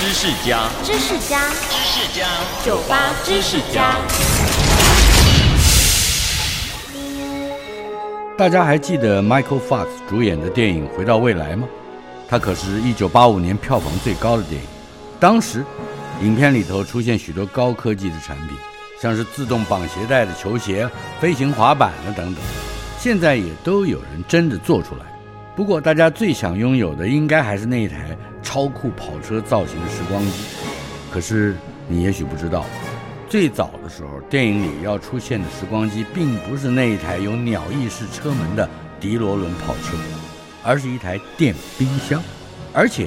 知识家，知识家，知识家，酒吧知识家。大家还记得 Michael Fox 主演的电影《回到未来》吗？它可是一九八五年票房最高的电影。当时，影片里头出现许多高科技的产品，像是自动绑鞋带的球鞋、飞行滑板了等等，现在也都有人真的做出来。不过，大家最想拥有的应该还是那一台超酷跑车造型的时光机。可是，你也许不知道，最早的时候，电影里要出现的时光机，并不是那一台有鸟翼式车门的迪罗伦跑车，而是一台电冰箱。而且，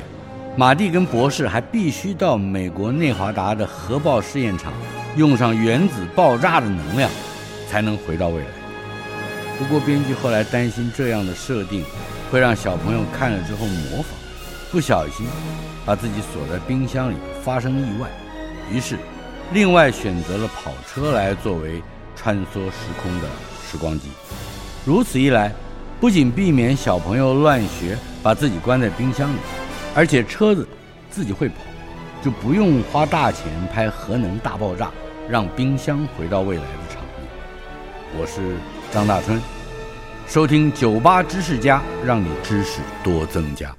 马蒂跟博士还必须到美国内华达的核爆试验场，用上原子爆炸的能量，才能回到未来。不过，编剧后来担心这样的设定。会让小朋友看了之后模仿，不小心把自己锁在冰箱里发生意外，于是另外选择了跑车来作为穿梭时空的时光机。如此一来，不仅避免小朋友乱学把自己关在冰箱里，而且车子自己会跑，就不用花大钱拍核能大爆炸，让冰箱回到未来的场面。我是张大春。收听酒吧知识家，让你知识多增加。